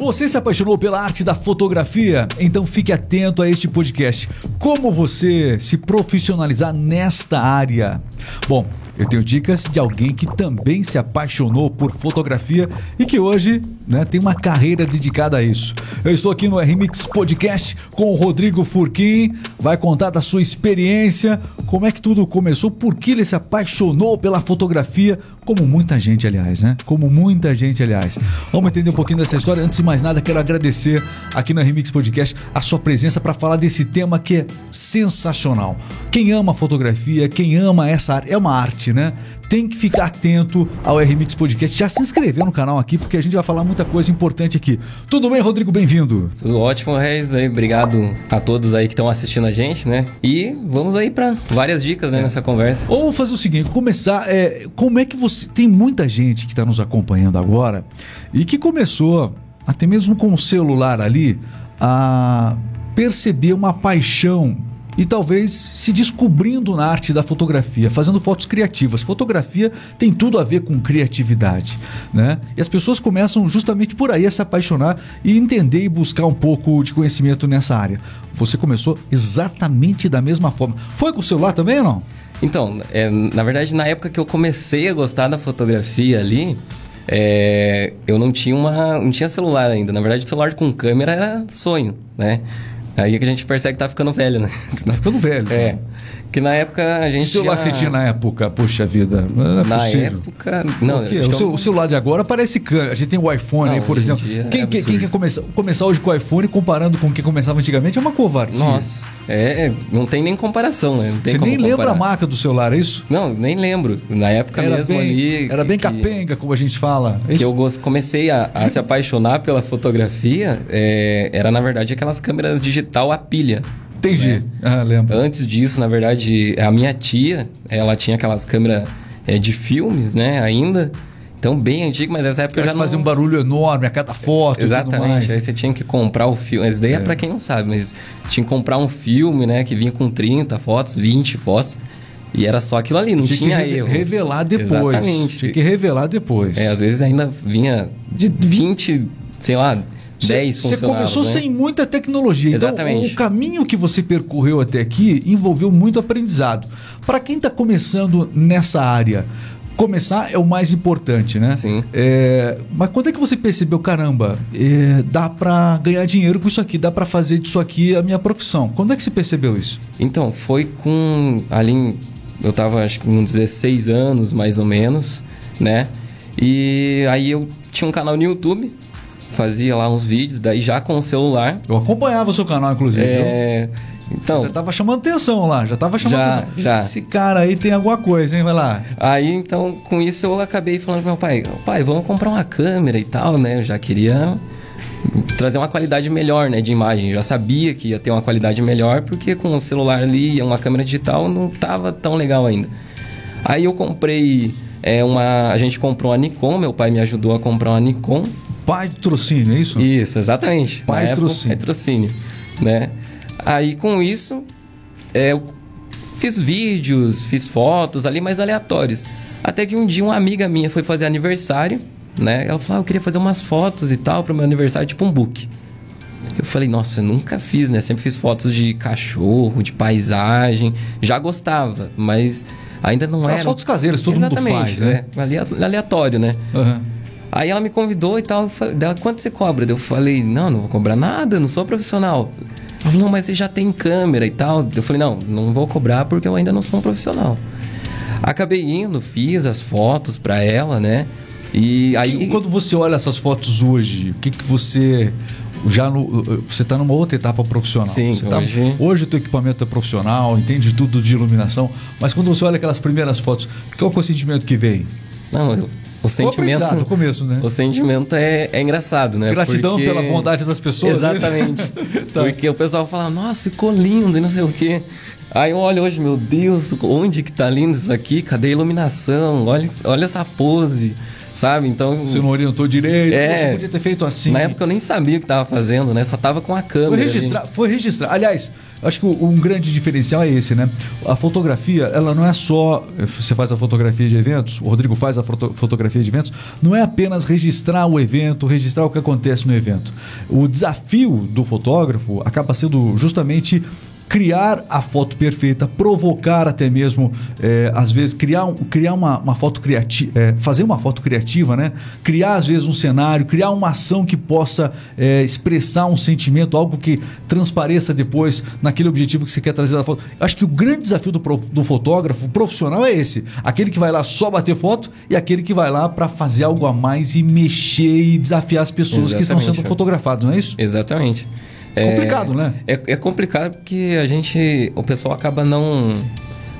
Você se apaixonou pela arte da fotografia? Então fique atento a este podcast. Como você se profissionalizar nesta área? Bom, eu tenho dicas de alguém que também se apaixonou por fotografia e que hoje né, tem uma carreira dedicada a isso. Eu estou aqui no RMix Podcast com o Rodrigo Furquim, vai contar da sua experiência, como é que tudo começou, por que ele se apaixonou pela fotografia, como muita gente, aliás, né? Como muita gente, aliás. Vamos entender um pouquinho dessa história. Antes de mais nada, quero agradecer aqui no Remix Podcast a sua presença para falar desse tema que é sensacional. Quem ama fotografia, quem ama essa arte, é uma arte, né? Tem que ficar atento ao RMix Podcast. Já se inscreveu no canal aqui, porque a gente vai falar muita coisa importante aqui. Tudo bem, Rodrigo? Bem-vindo. Tudo ótimo, Reis. Obrigado a todos aí que estão assistindo a gente, né? E vamos aí para várias dicas né, nessa conversa. Ou fazer o seguinte, começar. É, como é que você. Tem muita gente que está nos acompanhando agora e que começou, até mesmo com o celular ali, a perceber uma paixão e talvez se descobrindo na arte da fotografia, fazendo fotos criativas. Fotografia tem tudo a ver com criatividade, né? E as pessoas começam justamente por aí a se apaixonar e entender e buscar um pouco de conhecimento nessa área. Você começou exatamente da mesma forma. Foi com o celular também ou não? Então, é, na verdade, na época que eu comecei a gostar da fotografia ali, é, eu não tinha uma, não tinha celular ainda. Na verdade, o celular com câmera era sonho, né? Aí que a gente percebe que tá ficando velho, né? Tá ficando velho. É. Que na época a gente. O celular já... que você tinha na época, puxa vida. Não é na possível. época. Não, o, seu, o, celular de agora parece câmera. A gente tem o iPhone não, aí, por exemplo. Quem, é quem, quem, quer começar, começar hoje com o iPhone comparando com quem começava antigamente é uma covardia. Nossa. É, não tem nem comparação, né? você nem comparar. lembra a marca do celular, é isso? Não, nem lembro. Na época era mesmo bem, ali. Era bem que, capenga, como a gente fala. É que eu comecei a, a se apaixonar pela fotografia, é, era na verdade aquelas câmeras digital a pilha. Entendi. Né? Ah, lembro. Antes disso, na verdade, a minha tia, ela tinha aquelas câmeras é, de filmes, né, ainda. Então, bem antigo, mas nessa época eu já fazia não... um barulho enorme a cada foto Exatamente. Aí você tinha que comprar o filme. Isso daí é, é pra quem não sabe, mas tinha que comprar um filme, né, que vinha com 30 fotos, 20 fotos. E era só aquilo ali, não tinha, tinha que erro. revelar depois. Exatamente. Tinha que revelar depois. É, às vezes ainda vinha de 20, sei lá, 10 Você começou né? sem muita tecnologia. Exatamente. Então, o caminho que você percorreu até aqui envolveu muito aprendizado. Para quem está começando nessa área, começar é o mais importante, né? Sim. É, mas quando é que você percebeu, caramba, é, dá para ganhar dinheiro com isso aqui, dá para fazer disso aqui a minha profissão? Quando é que você percebeu isso? Então, foi com ali eu tava acho que com 16 anos mais ou menos, né? E aí eu tinha um canal no YouTube fazia lá uns vídeos, daí já com o celular. Eu acompanhava o seu canal, inclusive. É... Então, Você já tava chamando atenção lá, já tava chamando já, atenção. Já. Esse cara aí tem alguma coisa, hein? Vai lá. Aí, então, com isso eu acabei falando pro meu pai, pai, vamos comprar uma câmera e tal, né? Eu já queria trazer uma qualidade melhor, né, de imagem. Eu já sabia que ia ter uma qualidade melhor, porque com o celular ali e uma câmera digital não tava tão legal ainda. Aí eu comprei é uma, a gente comprou uma Nikon, meu pai me ajudou a comprar uma Nikon patrocínio, é isso? Isso, exatamente. Patrocínio. Patrocínio, né? Aí com isso, é, eu fiz vídeos, fiz fotos ali mais aleatórios. Até que um dia uma amiga minha foi fazer aniversário, né? Ela falou: ah, eu queria fazer umas fotos e tal para meu aniversário, tipo um book. Eu falei, nossa, eu nunca fiz, né? Sempre fiz fotos de cachorro, de paisagem. Já gostava, mas ainda não era. As fotos caseiras, todo Exatamente, mundo faz, né? É, aleatório, né? Uhum. Aí ela me convidou e tal. Dela, quanto você cobra? Eu falei, não, não vou cobrar nada, não sou profissional. Ela falou, não, mas você já tem câmera e tal. Eu falei, não, não vou cobrar porque eu ainda não sou um profissional. Acabei indo, fiz as fotos para ela, né? E aí. Quando você olha essas fotos hoje, o que, que você. Já no, você está numa outra etapa profissional. Sim, tá, hoje... hoje o teu equipamento é profissional, entende tudo de iluminação, mas quando você olha aquelas primeiras fotos, qual é o sentimento que vem? Não, eu o sentimento no começo, né? O sentimento é, é engraçado, né? Gratidão Porque... pela bondade das pessoas. É Exatamente. tá. Porque o pessoal fala, nossa, ficou lindo e não sei o quê. Aí eu olho hoje, meu Deus, onde que tá lindo isso aqui? Cadê a iluminação? Olha, olha essa pose. Sabe? Então. Você não orientou direito, É. você podia ter feito assim. Na época eu nem sabia o que tava fazendo, né? Só tava com a câmera. Foi ali. registrar, foi registrar. Aliás, acho que um grande diferencial é esse, né? A fotografia, ela não é só. Você faz a fotografia de eventos, o Rodrigo faz a foto- fotografia de eventos, não é apenas registrar o evento, registrar o que acontece no evento. O desafio do fotógrafo acaba sendo justamente criar a foto perfeita, provocar até mesmo, é, às vezes, criar, um- criar uma, uma foto criativa, fazer uma foto criativa, né? Criar, às vezes, um cenário, criar uma ação que possa é, expressar um sentimento, algo que transpareça depois naquele objetivo que você quer trazer da foto. Eu Acho que o grande desafio do, prof- do fotógrafo profissional é esse: aquele que vai lá só bater foto e aquele que vai lá para fazer algo a mais e mexer e desafiar as pessoas que estão Exatamente, sendo é. fotografadas, não é isso? Exatamente. Complicado, né? É, é complicado porque a gente. O pessoal acaba não.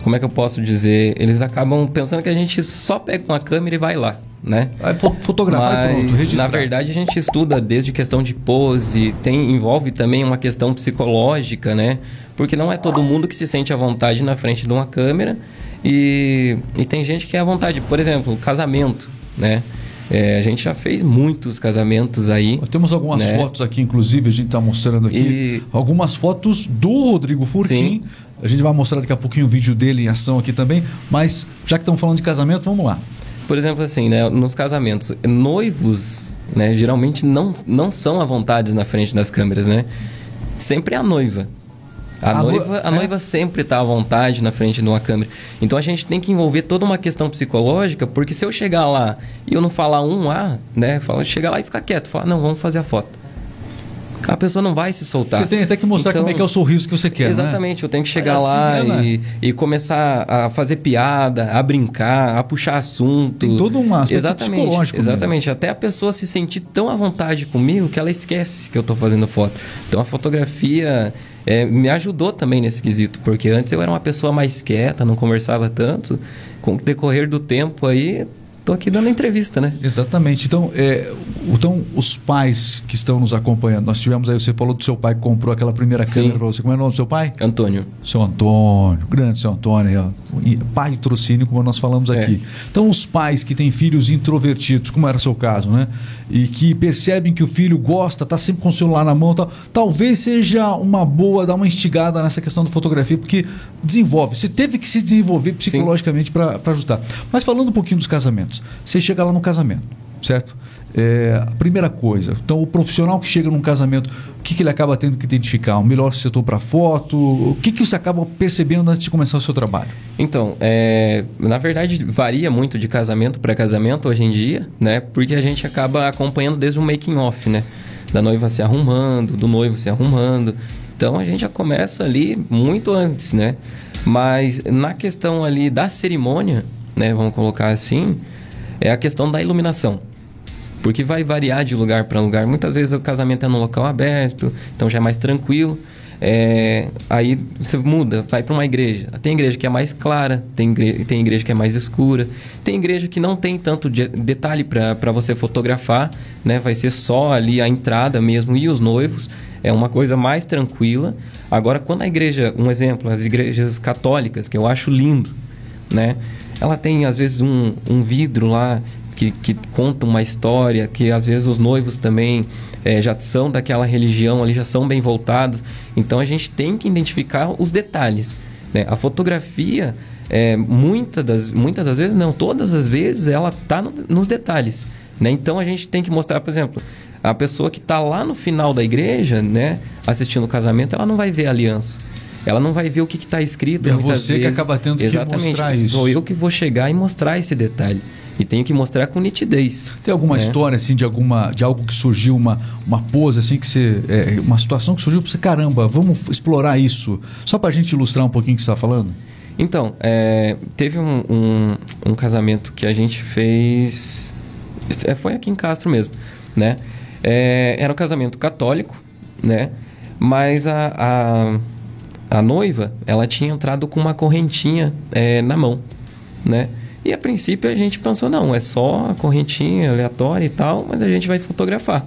Como é que eu posso dizer? Eles acabam pensando que a gente só pega uma câmera e vai lá, né? Fo- fotografar e Mas, na verdade, a gente estuda desde questão de pose, tem, envolve também uma questão psicológica, né? Porque não é todo mundo que se sente à vontade na frente de uma câmera e, e tem gente que é à vontade. Por exemplo, casamento, né? É, a gente já fez muitos casamentos aí. Temos algumas né? fotos aqui, inclusive, a gente está mostrando aqui. E- Algumas fotos do Rodrigo Furquim. Sim. A gente vai mostrar daqui a pouquinho o vídeo dele em ação aqui também. Mas já que estamos falando de casamento, vamos lá. Por exemplo, assim, né, nos casamentos, noivos, né, geralmente não, não são à vontade na frente das câmeras, né? Sempre a noiva. A, A no- noiva, a é? noiva sempre está à vontade na frente de uma câmera. Então a gente tem que envolver toda uma questão psicológica, porque se eu chegar lá e eu não falar um A, né, fala, chegar lá e ficar quieto, falar, não, vamos fazer a foto. A pessoa não vai se soltar. Você tem até que mostrar Então, como é que é o sorriso que você quer, né? Exatamente, eu tenho que chegar É assim lá mesmo, né? e, e começar a fazer piada, a brincar, a puxar assunto. Tem todo um aspecto exatamente, psicológico mesmo. Exatamente, até a pessoa se sentir tão à vontade comigo que ela esquece que eu tô fazendo foto. Então a fotografia é, me ajudou também nesse quesito, porque antes eu era uma pessoa mais quieta, não conversava tanto. Com o decorrer do tempo aí, tô aqui dando entrevista, né? Exatamente. Então, é, então, os pais que estão nos acompanhando, nós tivemos aí, você falou do seu pai que comprou aquela primeira câmera para você. Como é o nome do seu pai? Antônio. Seu Antônio, grande seu Antônio, pai trocínio, como nós falamos É. aqui. Então, os pais que têm filhos introvertidos, como era o seu caso, né? E que percebem que o filho gosta, tá sempre com o celular na mão, tal, talvez seja uma boa dar uma instigada nessa questão da fotografia, porque desenvolve. Você teve que se desenvolver psicologicamente para ajustar. Mas falando um pouquinho dos casamentos, você chega lá no casamento, certo? É, a primeira coisa, então o profissional que chega num casamento, o que, que ele acaba tendo que identificar? O melhor setor para foto? O que, que você acaba percebendo antes de começar o seu trabalho? Então, é, na verdade, varia muito de casamento para casamento hoje em dia, né? Porque a gente acaba acompanhando desde o making off, né? Da noiva se arrumando, do noivo se arrumando. Então a gente já começa ali muito antes, né? Mas na questão ali da cerimônia, né? Vamos colocar assim, é a questão da iluminação. Porque vai variar de lugar para lugar. Muitas vezes o casamento é num local aberto, então já é mais tranquilo. É, aí você muda, vai para uma igreja. Tem igreja que é mais clara, tem igreja, tem igreja que é mais escura, tem igreja que não tem tanto de- detalhe para você fotografar, né? Vai ser só ali a entrada mesmo e os noivos. É uma coisa mais tranquila. Agora, quando a igreja, um exemplo, as igrejas católicas, que eu acho lindo, né? Ela tem às vezes um, um vidro lá que, que conta uma história, que às vezes os noivos também eh, já são daquela religião ali, já são bem voltados. Então a gente tem que identificar os detalhes. Né? A fotografia, é, muitas, das, muitas das vezes, não, todas as vezes, ela está nos detalhes. Né? Então a gente tem que mostrar, por exemplo, a pessoa que está lá no final da igreja, né, assistindo o casamento, ela não vai ver a aliança. Ela não vai ver o que está escrito. É você que vezes. acaba tendo que Exatamente. mostrar isso. Sou eu que vou chegar e mostrar esse detalhe. E tenho que mostrar com nitidez. Tem alguma né? história assim de alguma de algo que surgiu uma uma pose assim que você é, uma situação que surgiu para você caramba vamos explorar isso só para a gente ilustrar um pouquinho o que você está falando Então, é, teve um, um, um casamento que a gente fez. é, Foi aqui em Castro mesmo, né? É, era um casamento católico, né? Mas a, a, a noiva, ela tinha entrado com uma correntinha é, na mão, né? E a princípio a gente pensou, não, é só a correntinha aleatória e tal, mas a gente vai fotografar.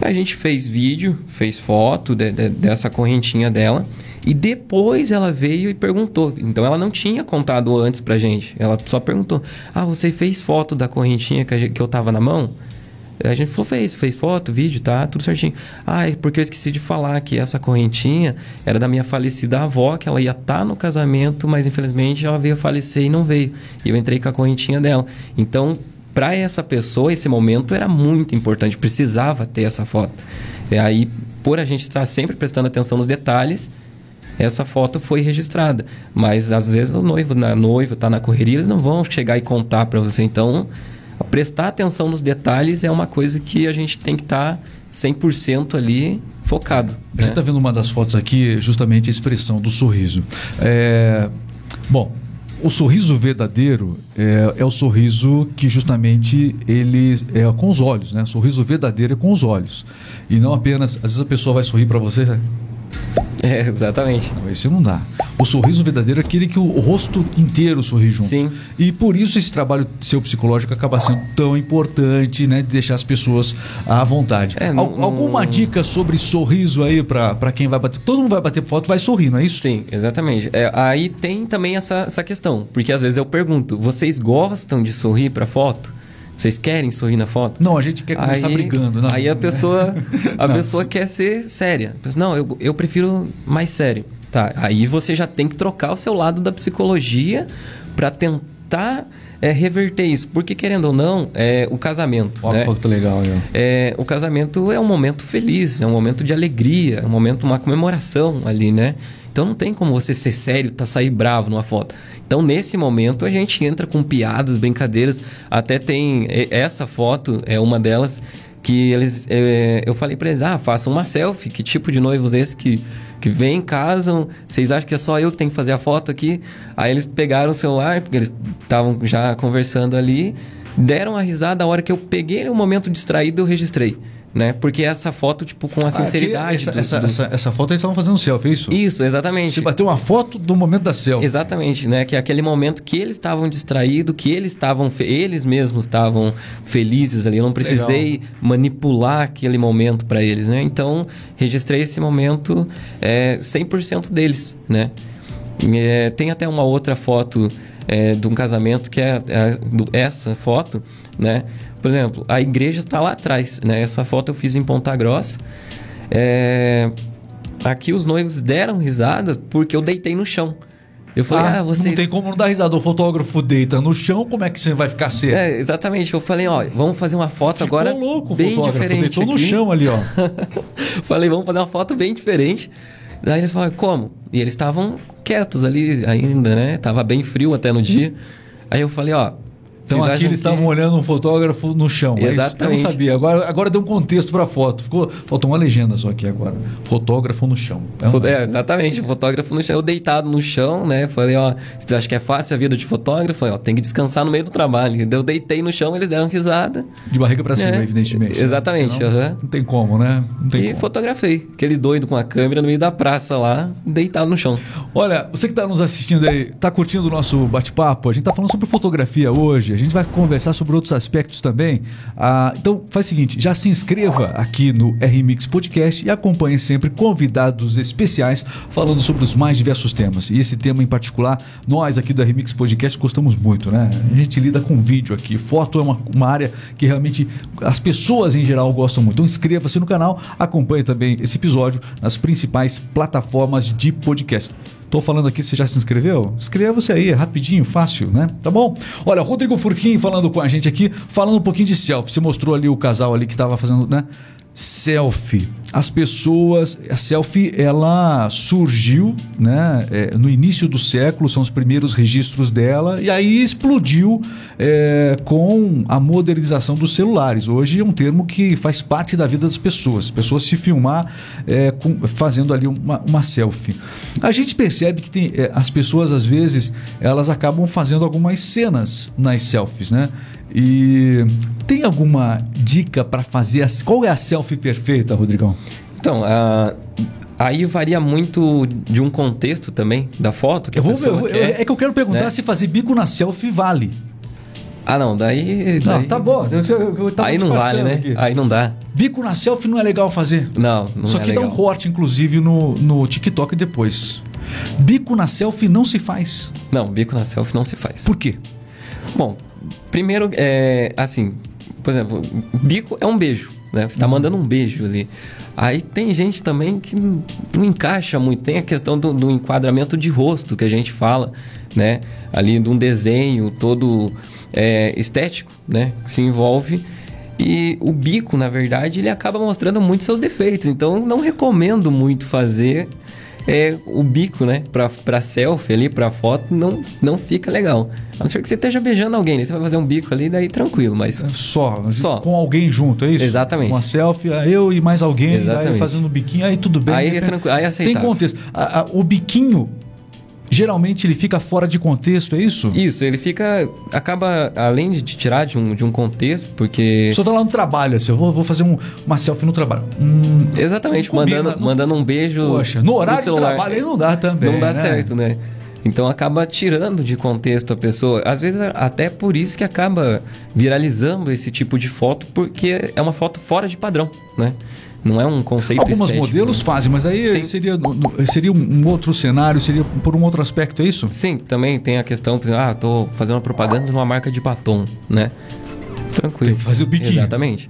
A gente fez vídeo, fez foto de- de- dessa correntinha dela E depois ela veio e perguntou. Então ela não tinha contado antes pra gente. Ela só perguntou: Ah, você fez foto da correntinha que, eu tava na mão? A gente falou, fez, fez foto, vídeo, tá, tudo certinho. Ah, é porque eu esqueci de falar que essa correntinha era da minha falecida avó, que ela ia estar tá no casamento, mas infelizmente ela veio falecer e não veio. E eu entrei com a correntinha dela. Então, para essa pessoa, esse momento era muito importante, precisava ter essa foto. E aí, por a gente estar sempre prestando atenção nos detalhes, essa foto foi registrada. Mas às vezes o noivo, na noivo tá na correria, eles não vão chegar e contar para você. Então, prestar atenção nos detalhes é uma coisa que a gente tem que estar tá 100% ali focado. A gente está né? vendo uma das fotos aqui, justamente a expressão do sorriso. É... Bom, o sorriso verdadeiro é, é, o sorriso que justamente ele é com os olhos, né? O sorriso verdadeiro é com os olhos. E não apenas, às vezes a pessoa vai sorrir para você, é, exatamente. Não, esse não dá. O sorriso verdadeiro é aquele que o rosto inteiro sorri junto. Sim. E por isso esse trabalho seu psicológico acaba sendo tão importante, né? De deixar as pessoas à vontade. É, não, Al alguma não... dica sobre sorriso aí para quem vai bater? Todo mundo vai bater foto, vai sorrir, não é isso? Sim, exatamente. É, aí tem também essa, essa questão. Porque às vezes eu pergunto, vocês gostam de sorrir para foto? Vocês querem sorrir na foto? Não, a gente quer começar aí, brigando. Não. Aí a pessoa, a pessoa quer ser séria. Não, eu, eu prefiro mais sério. Tá, aí você já tem que trocar o seu lado da psicologia para tentar é, reverter isso. Porque, querendo ou não, é, o casamento. Olha né? que legal, é, O casamento é um momento feliz, é um momento de alegria, é um momento, uma comemoração ali, né? Então não tem como você ser sério, tá sair bravo numa foto. Então nesse momento a gente entra com piadas, brincadeiras. Até tem essa foto é uma delas que eles é, eu falei para eles: "Ah, façam uma selfie. Que tipo de noivos esse que que vem, casam, vocês acham que é só eu que tenho que fazer a foto aqui?" Aí eles pegaram o celular, porque eles estavam já conversando ali, deram uma risada a hora que eu peguei o um momento distraído, eu registrei né? Porque essa foto, tipo, com a sinceridade. essa, do, essa, do... Essa, essa, foto eles estavam fazendo selfie, é isso? Isso, exatamente. Você bateu uma foto do momento da selfie. Exatamente, né? Que é aquele momento que eles estavam distraídos, que eles estavam. Eles mesmos estavam felizes ali. Eu não precisei Legal. manipular aquele momento para eles, né? Então, registrei esse momento é, 100% deles, né? É, tem até uma outra foto é, de um casamento que é, é essa foto, né? Por exemplo, a igreja está lá atrás, né? Essa foto eu fiz em Ponta Grossa. É... Aqui os noivos deram risada porque eu deitei no chão. Eu falei, ah, ah você. Não tem como não dar risada. O fotógrafo deita no chão, como é que você vai ficar sério? É, exatamente. Eu falei, ó, vamos fazer uma foto Ficou agora louco, bem diferente. Deitou aqui. no chão ali, ó. falei, vamos fazer uma foto bem diferente. Daí eles falaram, como? E eles estavam quietos ali ainda, né? Tava bem frio até no dia. Aí eu falei, ó, então Vocês aqui eles estavam olhando um fotógrafo no chão. Exatamente. eu não sabia. Agora, agora deu um contexto para a foto. Ficou, faltou uma legenda só aqui agora. Fotógrafo no chão. É, é exatamente. Fotógrafo no chão. Eu deitado no chão, né? Falei, ó, você acha que é fácil a vida de fotógrafo? Falei, ó, tem que descansar no meio do trabalho. Eu deitei no chão, eles deram risada. De barriga para cima, é, evidentemente. Exatamente. Senão, uhum. Não tem como, né? Não tem e como. fotografei. Aquele doido com a câmera no meio da praça lá, deitado no chão. Olha, você que está nos assistindo aí, está curtindo o nosso bate-papo? A gente está falando sobre fotografia hoje. A gente vai conversar sobre outros aspectos também. Ah, então, faz o seguinte: já se inscreva aqui no RMix Podcast e acompanhe sempre convidados especiais falando sobre os mais diversos temas. E esse tema em particular, nós aqui do RMix Podcast gostamos muito, né? A gente lida com vídeo aqui. Foto é uma, uma área que realmente as pessoas em geral gostam muito. Então, inscreva-se no canal, acompanhe também esse episódio nas principais plataformas de podcast. Tô falando aqui, você já se inscreveu? Inscreva-se aí, é rapidinho, fácil, né? Tá bom? Olha, Rodrigo Furquim falando com a gente aqui, falando um pouquinho de selfie. Você mostrou ali o casal ali que tava fazendo, né? selfie. As pessoas, a selfie ela surgiu, né, é, no início do século, são os primeiros registros dela e aí explodiu é, com a modernização dos celulares. Hoje é um termo que faz parte da vida das pessoas. As pessoas se filmar é, com, fazendo ali uma, uma, selfie. A gente percebe que tem, é, as pessoas às vezes elas acabam fazendo algumas cenas nas selfies, né? E tem alguma dica para fazer? Qual é a selfie perfeita, Rodrigão? Então, uh, aí varia muito de um contexto também da foto que eu a vou, pessoa eu, quer, É que eu quero perguntar né? se fazer bico na selfie vale. Ah, não, daí. Não, daí- tá bom. eu- eu- Aí não vale, né? aqui. Aí não dá. Bico na selfie não é legal fazer. Não, não Isso é dá legal. um corte, inclusive, no, no TikTok depois. Bico na selfie não se faz. Não, bico na selfie não se faz. Por quê? Bom, primeiro, é, assim, por exemplo, bico é um beijo, né? Você tá Uhum. mandando um beijo ali. Aí tem gente também que não encaixa muito. Tem a questão do, do enquadramento de rosto que a gente fala, né? Ali de um desenho todo é, estético, né? Que se envolve. E o bico, na verdade, ele acaba mostrando muito seus defeitos. Então, não recomendo muito fazer é, o bico, né? Pra, pra selfie ali, pra foto, não, não fica legal. A não ser que você esteja beijando alguém, né? Você vai fazer um bico ali, daí tranquilo, mas... Só, Só. com alguém junto, é isso? Exatamente. Uma selfie, eu e mais alguém, aí Exatamente. fazendo o biquinho, aí tudo bem. Aí é Tem- tranquilo, aí é Tem aceitável. contexto. A- a- o biquinho, geralmente ele fica fora de contexto, é isso? Isso, ele fica... Acaba, além de te tirar de um, de um contexto, porque... Só tá lá no trabalho, assim, eu vou, vou fazer um- uma selfie no trabalho. Hum, Exatamente, combina, mandando, não- mandando um beijo poxa, no horário de trabalho aí não dá também. não dá né? certo, né? Então acaba tirando de contexto a pessoa. Às vezes até por isso que acaba viralizando esse tipo de foto, porque é uma foto fora de padrão, né? Não é um conceito Algumas estético, modelos né? fazem, mas aí Sim. seria, seria um outro cenário, seria por um outro aspecto, é isso? Sim, também tem a questão, por exemplo, ah, tô fazendo uma propaganda numa marca de batom, né? Tranquilo. Tem que fazer o biquinho. Exatamente.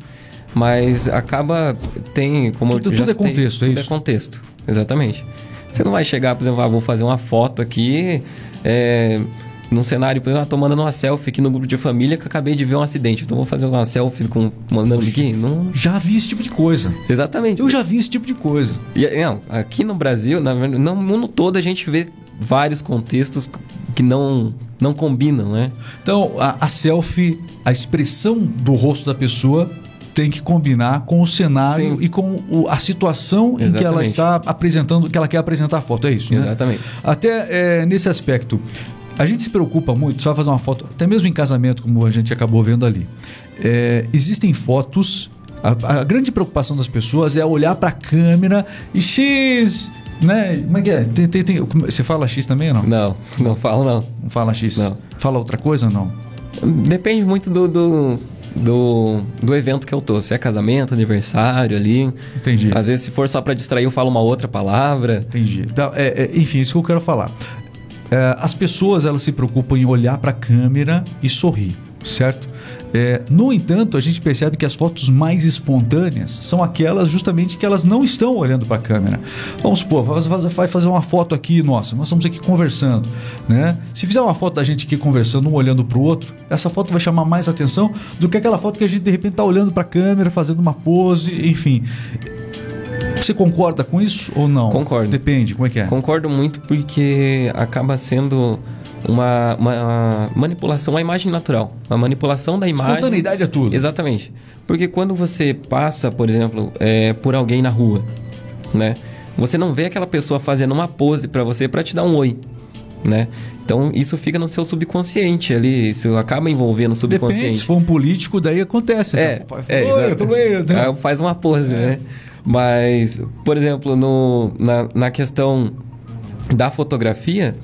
Mas acaba, tem, como Tudo- eu já tudo é citei, contexto, é tudo isso? é contexto, exatamente. Você não vai chegar, por exemplo, ah, vou fazer uma foto aqui, é, num cenário, por exemplo, ah, tô mandando uma selfie aqui no grupo de família que eu acabei de ver um acidente, então vou fazer uma selfie com mandando aqui? Não, Já vi esse tipo de coisa. exatamente. Eu já vi esse tipo de coisa. E, não, aqui no Brasil, na no mundo todo a gente vê vários contextos que não, não combinam, né? Então, a, a selfie, a expressão do rosto da pessoa tem que combinar com o cenário Sim. e com o- a situação em que ela Exatamente. está apresentando, que ela quer apresentar a foto, é isso, né? Exatamente. Até é, nesse aspecto, a gente se preocupa muito, só vai fazer uma foto, até mesmo em casamento, como a gente acabou vendo ali. É, existem fotos. A, a grande preocupação das pessoas é olhar para a câmera e X. Né? Como é que é? Tem- tem- tem- você fala X também ou não? Não, não falo não. Não fala X? Não. Fala outra coisa ou não? Depende muito do, do, do, do evento que eu tô. Se é casamento, aniversário ali. Entendi. Às vezes, se for só pra distrair, eu falo uma outra palavra. Entendi. Então, é, é, enfim, isso que eu quero falar. É, as pessoas elas se preocupam em olhar para a câmera e sorrir, certo? É, no entanto, a gente percebe que as fotos mais espontâneas são aquelas justamente que elas não estão olhando para a câmera. Vamos supor, vai fazer- uma foto aqui, nossa, nós estamos aqui conversando, né? Se fizer uma foto da gente aqui conversando, um olhando para o outro, essa foto vai chamar mais atenção do que aquela foto que a gente de repente está olhando para a câmera, fazendo uma pose, enfim. Você concorda com isso ou não? Concordo. Depende, como é que é? Concordo muito porque acaba sendo uma, uma manipulação, uma imagem natural. Uma manipulação da imagem. Espontaneidade é tudo. Exatamente. Porque quando você passa, por exemplo, é, por alguém na rua, né? Você não vê aquela pessoa fazendo uma pose pra você pra te dar um oi, né? Então isso fica no seu subconsciente ali, isso acaba envolvendo o Depende, se subconsciente. for um político, daí acontece. É, fala, é? Aí faz uma pose, né? Mas, por exemplo, no, na, na questão da fotografia,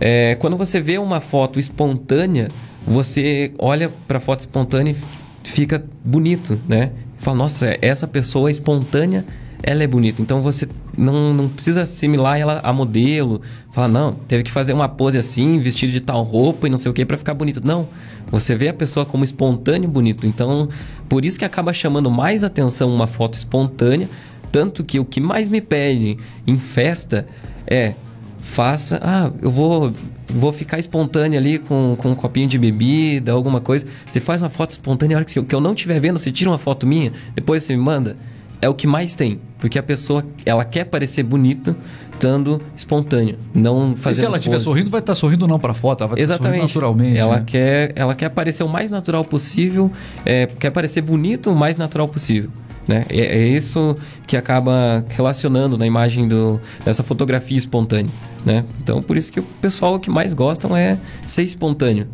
é, quando você vê uma foto espontânea, você olha para a foto espontânea e fica bonito, né? Fala, nossa, essa pessoa espontânea, ela é bonita. Então você não, não precisa assimilar ela a modelo. Fala, não, teve que fazer uma pose assim, vestido de tal roupa e não sei o que para ficar bonito. Não, você vê a pessoa como espontâneo e bonito. Então, por isso que acaba chamando mais atenção uma foto espontânea. Tanto que o que mais me pedem em festa é faça. Ah, eu vou, vou ficar espontânea ali com, com um copinho de bebida, alguma coisa. Você faz uma foto espontânea, a hora que, que eu não estiver vendo, você tira uma foto minha, depois você me manda. É o que mais tem. Porque a pessoa, ela quer parecer bonita, estando espontânea. Não E fazendo se ela estiver sorrindo, vai estar sorrindo não para foto, ela vai estar sorrindo Exatamente. naturalmente. Ela, né? quer, ela quer parecer o mais natural possível, é, quer parecer bonito o mais natural possível. Né? É, é isso que acaba relacionando na imagem do, dessa fotografia espontânea. Né? Então, por isso que o pessoal que mais gostam é ser espontâneo.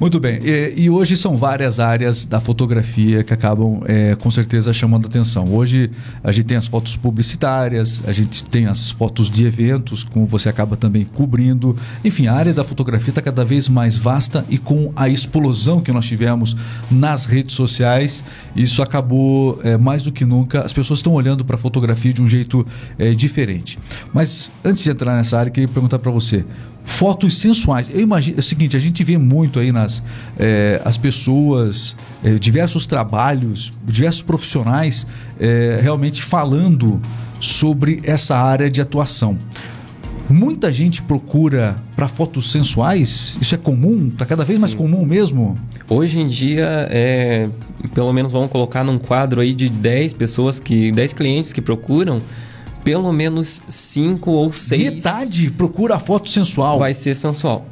Muito bem. E, e, hoje são várias áreas da fotografia que acabam, é, com certeza, chamando atenção. Hoje a gente tem as fotos publicitárias, a gente tem as fotos de eventos, como você acaba também cobrindo. Enfim, a área da fotografia está cada vez mais vasta e com a explosão que nós tivemos nas redes sociais, isso acabou é, mais do que nunca. As pessoas estão olhando para a fotografia de um jeito é, diferente. Mas antes de entrar nessa área, queria perguntar para você fotos sensuais. Eu imagino é o seguinte, a gente vê muito aí nas é, as pessoas, é, diversos trabalhos, diversos profissionais é, realmente falando sobre essa área de atuação. Muita gente procura para fotos sensuais? Isso é comum? Está cada vez Sim. mais comum mesmo? Hoje em dia, é, pelo menos vamos colocar num quadro aí de 10 pessoas que 10 clientes que procuram, pelo menos cinco ou seis. Metade procura foto sensual. Vai ser sensual.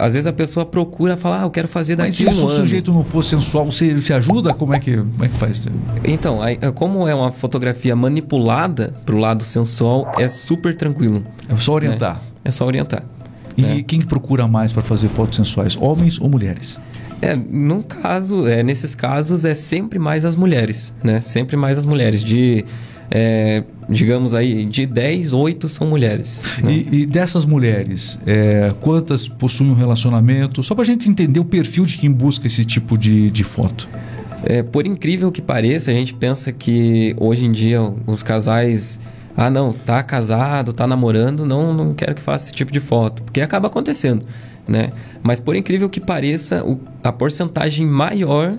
Às vezes a pessoa procura falar, ah, eu quero fazer daqui Mas se um o sujeito não for sensual, você se ajuda? Como é que, como é que faz? Então, como é uma fotografia manipulada para o lado sensual, é super tranquilo. É só orientar. Né? É só orientar. E né? quem procura mais para fazer fotos sensuais, homens ou mulheres? É, num caso, é, nesses casos é sempre mais as mulheres, né? Sempre mais as mulheres de é, digamos aí, de 10, 8 são mulheres. Né? E, e, dessas mulheres, é, quantas possuem um relacionamento? Só para a gente entender o perfil de quem busca esse tipo de, de foto. É, por incrível que pareça, a gente pensa que hoje em dia os casais. Ah, não, tá casado, tá namorando, não, não quero que faça esse tipo de foto. Porque acaba acontecendo, né? Mas por incrível que pareça, o, a porcentagem maior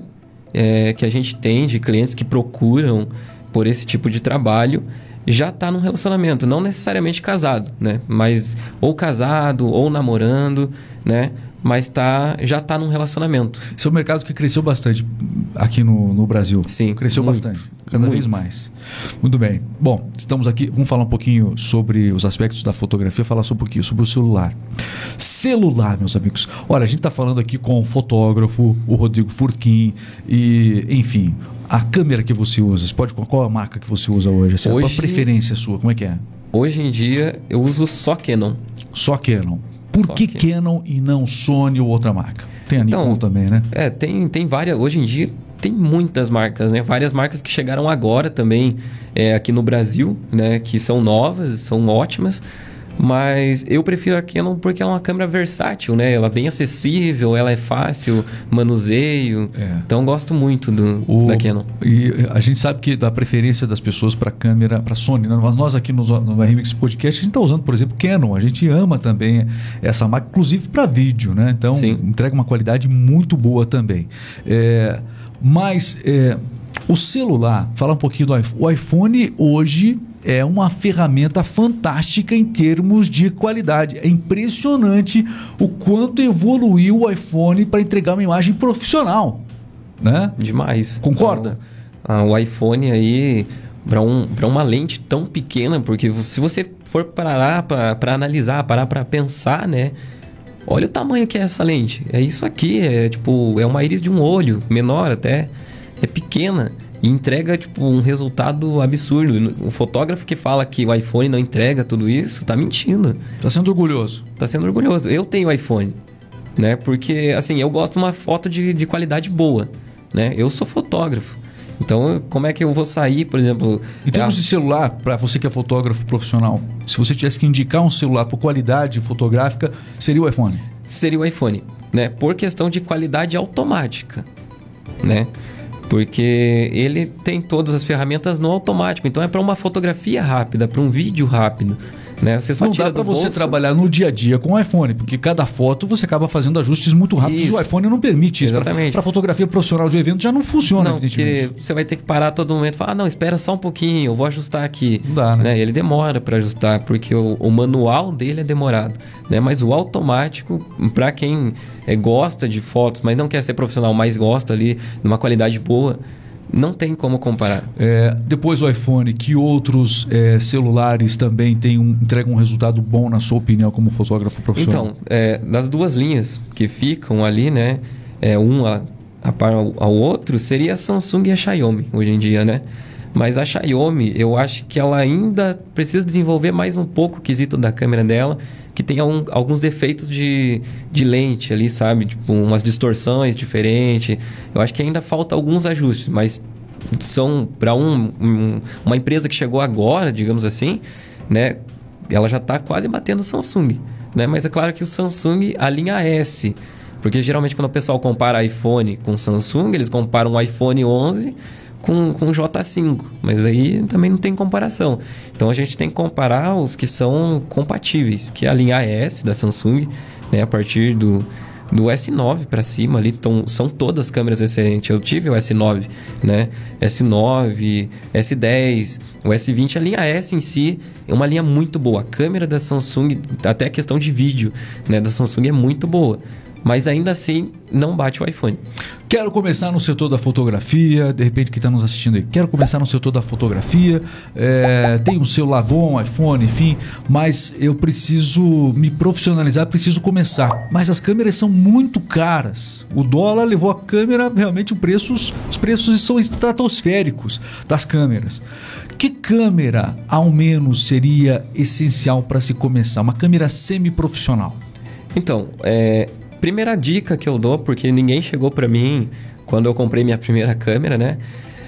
é, que a gente tem de clientes que procuram por esse tipo de trabalho já está num relacionamento, não necessariamente casado, né? Mas ou casado ou namorando, né? Mas tá, já está num relacionamento. Esse é um mercado que cresceu bastante aqui no, no Brasil. Sim. Cresceu muito, bastante, cada muito. vez mais. Muito bem. Bom, estamos aqui, vamos falar um pouquinho sobre os aspectos da fotografia, falar um pouquinho sobre o celular. Celular, meus amigos. Olha, a gente está falando aqui com o fotógrafo, o Rodrigo Furquim, e, enfim, a câmera que você usa, pode qual a marca que você usa hoje? Assim, hoje qual a preferência sua? Como é que é? Hoje em dia eu uso só Canon. Só Canon. Por só que Canon. Canon e não Sony ou outra marca? Tem a Nikon então, também, né? É, tem, tem várias. Hoje em dia tem muitas marcas, né? Várias marcas que chegaram agora também é, aqui no Brasil, né? Que são novas, são ótimas. Mas eu prefiro a Canon porque ela é uma câmera versátil, né? Ela é bem acessível, ela é fácil, manuseio. É. Então gosto muito do, o, da Canon. E a gente sabe que da preferência das pessoas para câmera, para Sony. Né? Nós aqui no, no RMX Podcast, a gente está usando, por exemplo, Canon. A gente ama também essa marca, inclusive para vídeo, né? Então Sim. entrega uma qualidade muito boa também. É, mas é, o celular, falar um pouquinho do iPhone. O iPhone hoje é uma ferramenta fantástica em termos de qualidade. É impressionante o quanto evoluiu o iPhone para entregar uma imagem profissional. Né? Demais. Concorda? Ah, o iPhone aí, para um, uma lente tão pequena, porque se você for parar para analisar, parar para pensar, né? Olha o tamanho que é essa lente. É isso aqui, é tipo, é uma íris de um olho, menor até. É pequena e entrega tipo um resultado absurdo. O fotógrafo que fala que o iPhone não entrega tudo isso, tá mentindo. Tá sendo orgulhoso. Tá sendo orgulhoso. Eu tenho iPhone, né? Porque assim, eu gosto de uma foto de, de qualidade boa, né? Eu sou fotógrafo. Então, como é que eu vou sair, por exemplo... Em termos é... de celular, para você que é fotógrafo profissional, se você tivesse que indicar um celular por qualidade fotográfica, seria o iPhone? Seria o iPhone, né? Por questão de qualidade automática, né? Porque ele tem todas as ferramentas no automático. Então é para uma fotografia rápida, para um vídeo rápido. Né? Você só não tira dá para você trabalhar no dia a dia com o iPhone, porque cada foto você acaba fazendo ajustes muito rápidos isso. e o iPhone não permite isso. Exatamente. Para fotografia profissional de evento já não funciona, não, porque você vai ter que parar todo momento e falar, ah, não, espera só um pouquinho, eu vou ajustar aqui. Não dá, né? né? Ele demora para ajustar, porque o, o, manual dele é demorado. Né? Mas o automático, para quem é, gosta de fotos, mas não quer ser profissional, mas gosta ali de uma qualidade boa, não tem como comparar. É, depois o iPhone, que outros é, celulares também tem um, entregam um resultado bom, na sua opinião, como fotógrafo profissional? Então, é, das duas linhas que ficam ali, né? É, um a, a par ao, ao outro, seria a Samsung e a Xiaomi hoje em dia, né? Mas a Xiaomi, eu acho que ela ainda precisa desenvolver mais um pouco o quesito da câmera dela, que tem algum, alguns defeitos de, de lente ali, sabe? Tipo, umas distorções diferentes. Eu acho que ainda falta alguns ajustes, mas são para um, um, uma empresa que chegou agora, digamos assim, né? Ela já está quase batendo o Samsung, né? Mas é claro que o Samsung, a linha S, porque geralmente quando o pessoal compara iPhone com Samsung, eles comparam o iPhone 11 com, com o J5, mas aí também não tem comparação. Então a gente tem que comparar os que são compatíveis, que é a linha S da Samsung, né? A partir do do S9 para cima ali, então, são todas câmeras excelentes. Eu tive o S9, né? S9, S10, o S20, a linha S em si é uma linha muito boa. A câmera da Samsung, até a questão de vídeo, né, da Samsung é muito boa mas ainda assim não bate o iPhone. Quero começar no setor da fotografia, de repente que está nos assistindo aí, quero começar no setor da fotografia, é, tem um celular bom, iPhone, enfim, mas eu preciso me profissionalizar, preciso começar. Mas as câmeras são muito caras. O dólar levou a câmera, realmente o preço, os preços são estratosféricos das câmeras. Que câmera, ao menos, seria essencial para se começar? Uma câmera semi-profissional? Então, é, primeira dica que eu dou, porque ninguém chegou para mim quando eu comprei minha primeira câmera, né?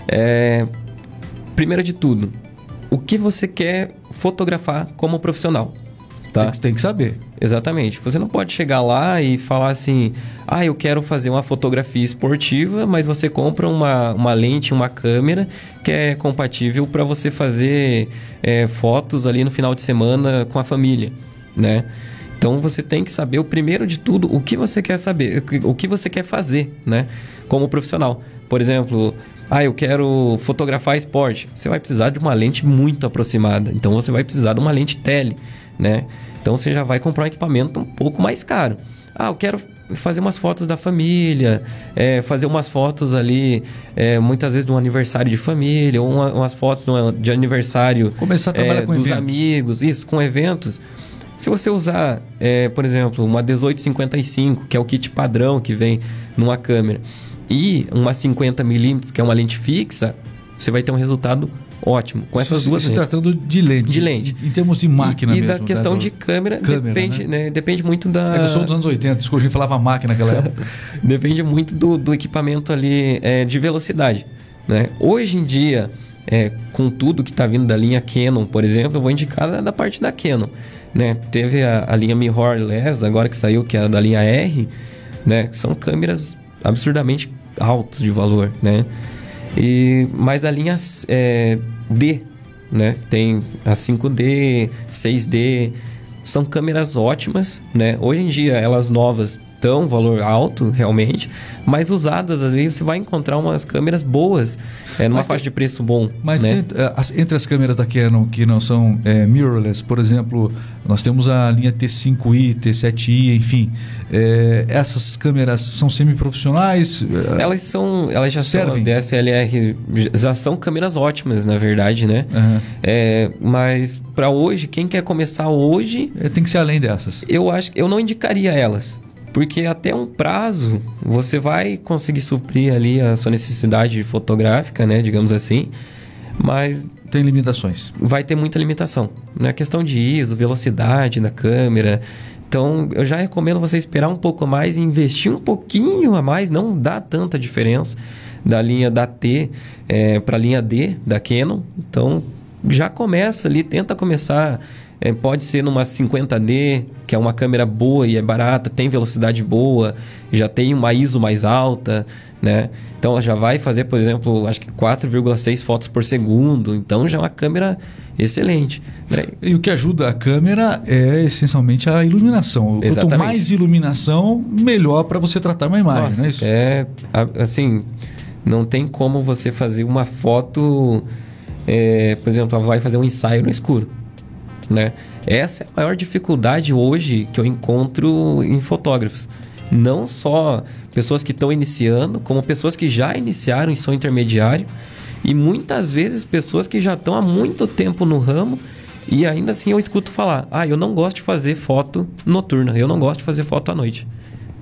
É, primeiro de tudo, o que você quer fotografar como profissional? Tá? Tem, que, tem que saber. Exatamente. Você não pode chegar lá e falar assim: ah, eu quero fazer uma fotografia esportiva, mas você compra uma, uma lente, uma câmera que é compatível para você fazer é, fotos ali no final de semana com a família, né? Então você tem que saber o primeiro de tudo o que você quer saber, o que você quer fazer, né? Como profissional. Por exemplo, ah, eu quero fotografar esporte. Você vai precisar de uma lente muito aproximada. Então você vai precisar de uma lente tele, né? Então você já vai comprar um equipamento um pouco mais caro. Ah, eu quero fazer umas fotos da família, é, fazer umas fotos ali, é, muitas vezes de um aniversário de família, ou uma, umas fotos de aniversário Começar a trabalhar é, com dos eventos. amigos, isso, com eventos. Se você usar, é, por exemplo, uma 1855, que é o kit padrão que vem numa câmera, e uma 50mm, que é uma lente fixa, você vai ter um resultado ótimo com essas se, duas se lentes. tratando de lente. De lente. Em, em termos de máquina e, e mesmo. da questão né? de câmera, Câmera, depende, né? né? depende muito da. É, eu sou dos anos 80, desculpa, a gente falava máquina naquela época. depende muito do, do equipamento ali é, de velocidade. Né? Hoje em dia, é, com tudo que está vindo da linha Canon, por exemplo, eu vou indicar da, da parte da Canon. Né? Teve a, a linha mirrorless, agora que saiu, que é a da linha R, né? São câmeras absurdamente altas de valor, né? E, mas a linha é, D, né? Tem a 5D, 6D, são câmeras ótimas, né? Hoje em dia, elas novas tão valor alto, realmente, mas usadas ali você vai encontrar umas câmeras boas, é, numa Mas faixa de preço bom. Mas né? entre, as, entre as câmeras da Canon que não são é, mirrorless, por exemplo, nós temos a linha T5i, T7i, enfim. É, essas câmeras são semi-profissionais? É, Elas são, elas já Servem. são DSLR, já são câmeras ótimas, na verdade, né? Aham. É, mas para hoje, quem quer começar hoje, É, tem que ser além dessas. eu acho que eu não indicaria elas. Porque até um prazo você vai conseguir suprir ali a sua necessidade fotográfica, né? Digamos assim. Mas Tem limitações. vai ter muita limitação. Né? Questão de ISO, velocidade da câmera. Então, eu já recomendo você esperar um pouco mais e investir um pouquinho a mais. Não dá tanta diferença da linha da T para a linha D da Canon. Então, já começa ali, tenta começar. É, pode ser numa 50D, que é uma câmera boa e é barata, tem velocidade boa, já tem uma ISO mais alta, né? Então ela já vai fazer, por exemplo, acho que 4,6 fotos por segundo. Então já é uma câmera excelente. né? E o que ajuda a câmera é essencialmente a iluminação. Quanto Exatamente. mais iluminação, melhor para você tratar uma imagem, Nossa, não é isso? é assim, não tem como você fazer uma foto, é, por exemplo, vai fazer um ensaio no escuro, né? Essa é a maior dificuldade hoje que eu encontro em fotógrafos. Não só pessoas que estão iniciando, como pessoas que já iniciaram e são intermediário, e muitas vezes pessoas que já estão há muito tempo no ramo e ainda assim eu escuto falar: "Ah, eu não gosto de fazer foto noturna, eu não gosto de fazer foto à noite".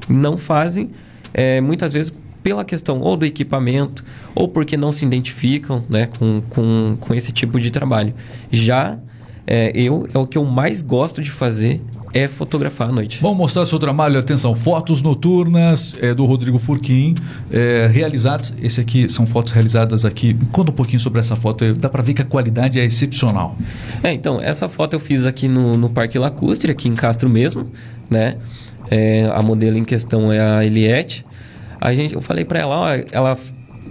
Não fazem é, muitas vezes pela questão ou do equipamento ou porque não se identificam né, com, com, com esse tipo de trabalho. Já é, eu é o que eu mais gosto de fazer é fotografar à noite. Vamos mostrar seu trabalho, atenção, fotos noturnas é, do Rodrigo Furquim, é, realizadas, esse aqui são fotos realizadas aqui, conta um pouquinho sobre essa foto, dá para ver que a qualidade é excepcional. É, então, essa foto eu fiz aqui no, no Parque Lacustre, aqui em Castro mesmo, né? É, a modelo em questão é a Eliette. A gente, eu falei para ela, ó, ela,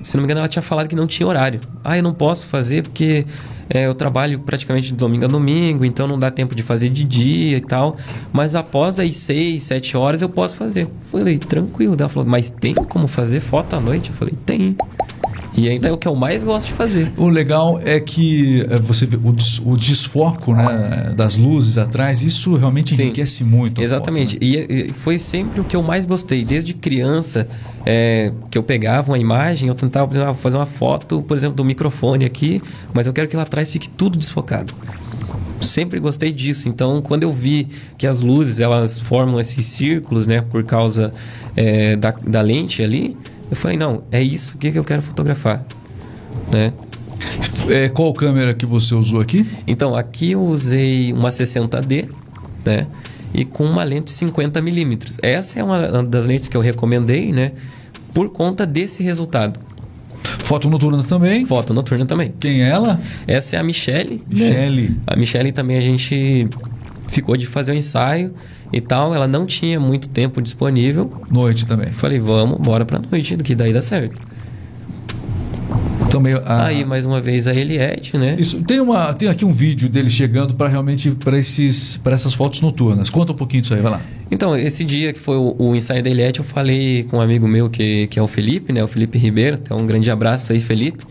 se não me engano, ela tinha falado que não tinha horário. Ah, eu não posso fazer porque é, eu trabalho praticamente de domingo a domingo, então não dá tempo de fazer de dia e tal. Mas após as 6, 7 horas eu posso fazer. Falei, tranquilo. Ela falou, mas tem como fazer foto à noite? Eu falei, tem. E ainda é o que eu mais gosto de fazer. O legal é que é, você vê o, des, o desfoco né, das luzes atrás, isso realmente Sim, enriquece muito. Exatamente. Foto, né? e, e, foi sempre o que eu mais gostei. Desde criança, é, que eu pegava uma imagem, eu tentava exemplo, fazer uma foto, por exemplo, do microfone aqui, mas eu quero que lá atrás fique tudo desfocado sempre gostei disso. Então, quando eu vi que as luzes elas formam esses círculos, né, por causa é, da, da lente ali, eu falei, não, é isso aqui que eu quero fotografar, né? É, qual câmera que você usou aqui? Então, aqui eu usei uma 60D, né? E com uma lente 50mm. Essa é uma das lentes que eu recomendei, né? Por conta desse resultado. Foto noturna também? Foto noturna também. Quem é ela? Essa é a Michelle. Michelle. Né? A Michelle também a gente ficou de fazer um ensaio e tal. Ela não tinha muito tempo disponível. Noite também. Falei, vamos, bora pra noite, que daí dá certo. Também, a... Aí, mais uma vez, a Eliette, né? Isso. Tem, uma, tem aqui um vídeo dele chegando para realmente para essas fotos noturnas. Conta um pouquinho disso aí, vai lá. Então, esse dia que foi o, o ensaio da Eliette, eu falei com um amigo meu que, que é o Felipe, né? O Felipe Ribeiro. Então, um grande abraço aí, Felipe.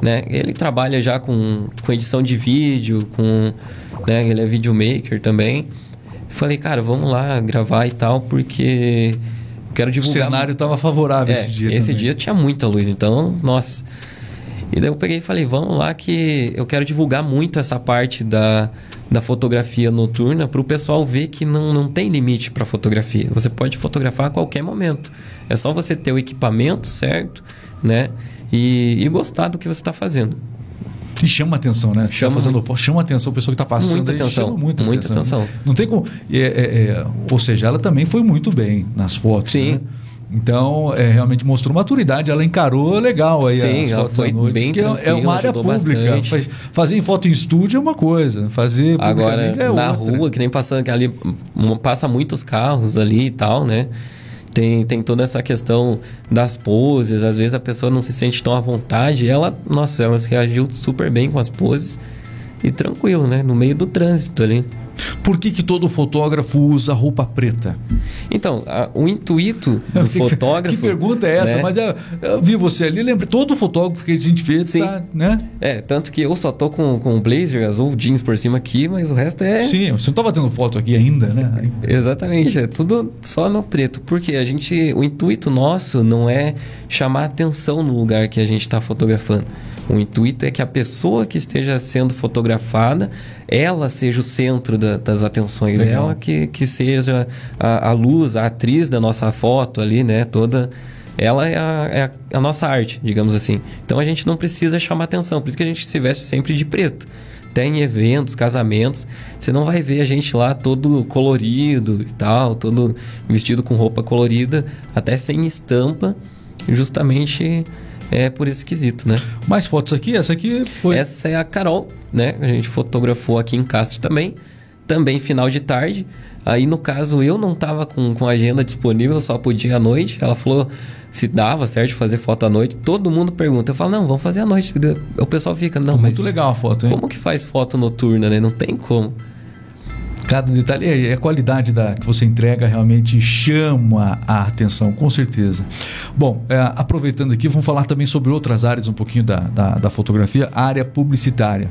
Né? Ele trabalha já com, com edição de vídeo, com, né? ele é videomaker também. Falei, cara, vamos lá gravar e tal, porque quero divulgar. O cenário estava favorável é, esse dia. Esse também. dia tinha muita luz, então, nossa. E daí eu peguei e falei, vamos lá que eu quero divulgar muito essa parte da, da fotografia noturna para o pessoal ver que não, não tem limite para fotografia. Você pode fotografar a qualquer momento. É só você ter o equipamento certo, né? E, e gostar do que você está fazendo. E chama atenção, né? Chama, tá fazendo, chama atenção a pessoa que está passando. Muita atenção. Chama muita, muita atenção. atenção. Não tem como. É, é, é, ou seja, ela também foi muito bem nas fotos. Sim. Né? Então, é, realmente mostrou maturidade. Ela encarou legal aí Sim, as ela fotos foi noite. bem é uma área pública. Faz, fazer foto em estúdio é uma coisa. Fazer Agora, é na outra. rua, que nem passando que ali passa muitos carros ali e tal, né? Tem, tem toda essa questão das poses, às vezes a pessoa não se sente tão à vontade. Ela, nossa, ela reagiu super bem com as poses e tranquilo, né? No meio do trânsito ali. Por que, que todo fotógrafo usa roupa preta? Então, a, o intuito do fotógrafo. que pergunta é essa? né? Mas eu, eu vi você ali, lembra? Todo fotógrafo que a gente vê, Sim. tá, né? É, tanto que eu só tô com, com um blazer azul, jeans por cima aqui, mas o resto é. Sim, você não tá batendo foto aqui ainda, né? Exatamente, é tudo só no preto. Porque a gente. O intuito nosso não é chamar atenção no lugar que a gente está fotografando. O intuito é que a pessoa que esteja sendo fotografada, ela seja o centro da, das atenções, Legal. ela que, que seja a, a luz, a atriz da nossa foto ali, né? Toda. Ela é a, é a- a nossa arte, digamos assim. Então a gente não precisa chamar atenção, por isso que a gente se veste sempre de preto. Até em eventos, casamentos, você não vai ver a gente lá todo colorido e tal, todo vestido com roupa colorida, até sem estampa, justamente é por esse quesito, né? Mais fotos aqui, essa aqui foi. Essa é a Carol, né? A gente fotografou aqui em Castro também. Também final de tarde. Aí, no caso, eu não tava com, com a agenda disponível, só podia à noite. Ela falou se dava certo fazer foto à noite. Todo mundo pergunta. Eu falo, não, vamos fazer à noite. O pessoal fica, não, mas Muito legal a foto, hein? como que faz foto noturna, né? Não tem como. Cada detalhe, é, é a qualidade da, que você entrega realmente chama a atenção, com certeza. Bom, é, aproveitando aqui, vamos falar também sobre outras áreas um pouquinho da, da, da fotografia, área publicitária.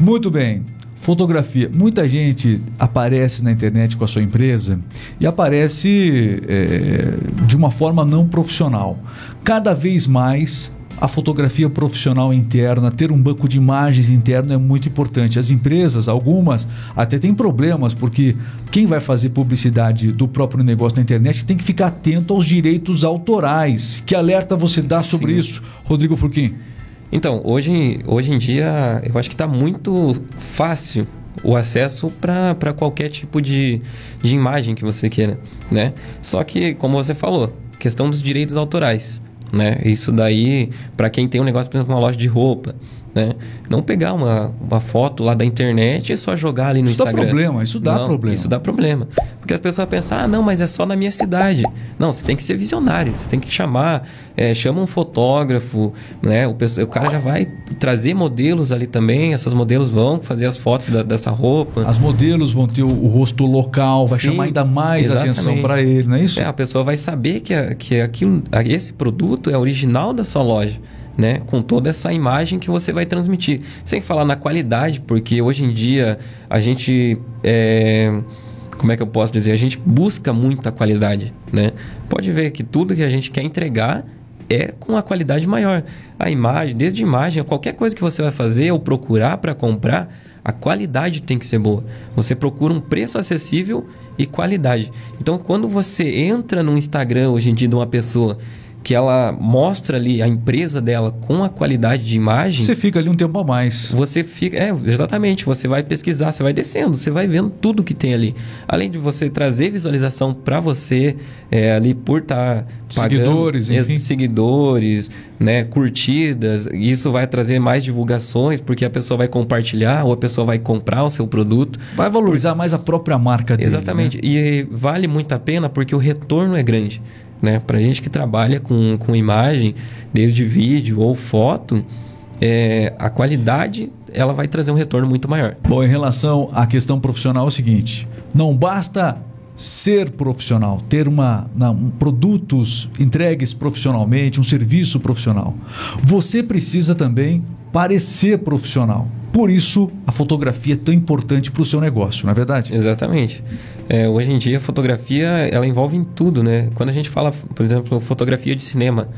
Muito bem. Fotografia. Muita gente aparece na internet com a sua empresa e aparece é, de uma forma não profissional. Cada vez mais a fotografia profissional interna, ter um banco de imagens interno é muito importante. As empresas, algumas, até têm problemas, porque quem vai fazer publicidade do próprio negócio na internet tem que ficar atento aos direitos autorais. Que alerta você dá sobre Sim. isso, Rodrigo Furquim? Então, hoje, hoje em dia, eu acho que está muito fácil o acesso para qualquer tipo de, de imagem que você queira, né? Só que, como você falou, questão dos direitos autorais, né? Isso daí, para quem tem um negócio, por exemplo, uma loja de roupa, né? Não pegar uma, uma foto lá da internet e só jogar ali no isso Instagram. Isso dá problema, isso dá não, problema. Isso dá problema. Porque a pessoa pensa, ah, não, mas é só na minha cidade. Não, você tem que ser visionário, você tem que chamar, é, chama um fotógrafo, né? O, o, cara já vai trazer modelos ali também, essas modelos vão fazer as fotos da, dessa roupa. As modelos vão ter o, o rosto local, vai Sim, chamar ainda mais exatamente. atenção para ele, não é isso? É, a pessoa vai saber que, a, que aquilo, esse produto é original da sua loja né? Com toda essa imagem que você vai transmitir. Sem falar na qualidade, porque hoje em dia a gente. É, como é que eu posso dizer? A gente busca muita qualidade, né? Pode ver que tudo que a gente quer entregar é com a qualidade maior. A imagem, desde imagem, qualquer coisa que você vai fazer ou procurar para comprar, a qualidade tem que ser boa. Você procura um preço acessível e qualidade. Então, quando você entra no Instagram hoje em dia de uma pessoa que ela mostra ali a empresa dela com a qualidade de imagem. Você fica ali um tempo a mais. Você fica. É, exatamente. Você vai pesquisar, você vai descendo, você vai vendo tudo que tem ali. Além de você trazer visualização para você é, ali por estar tá pagando. Seguidores, enfim. Seguidores, né, curtidas. Isso vai trazer mais divulgações, porque a pessoa vai compartilhar ou a pessoa vai comprar o seu produto. Vai valorizar mais a própria marca dele. Exatamente. Né? E vale muito a pena porque o retorno é grande. Né? Para gente que trabalha com, com imagem, desde vídeo ou foto, é, a qualidade ela vai trazer um retorno muito maior. Bom, em relação à questão profissional é o seguinte: não basta ser profissional, ter uma, um, produtos entregues profissionalmente, um serviço profissional. Você precisa também parecer profissional. Por isso, a fotografia é tão importante para o seu negócio, não é verdade? Exatamente. É, hoje em dia, a fotografia ela envolve em tudo, né? Quando a gente fala, por exemplo, fotografia de cinema,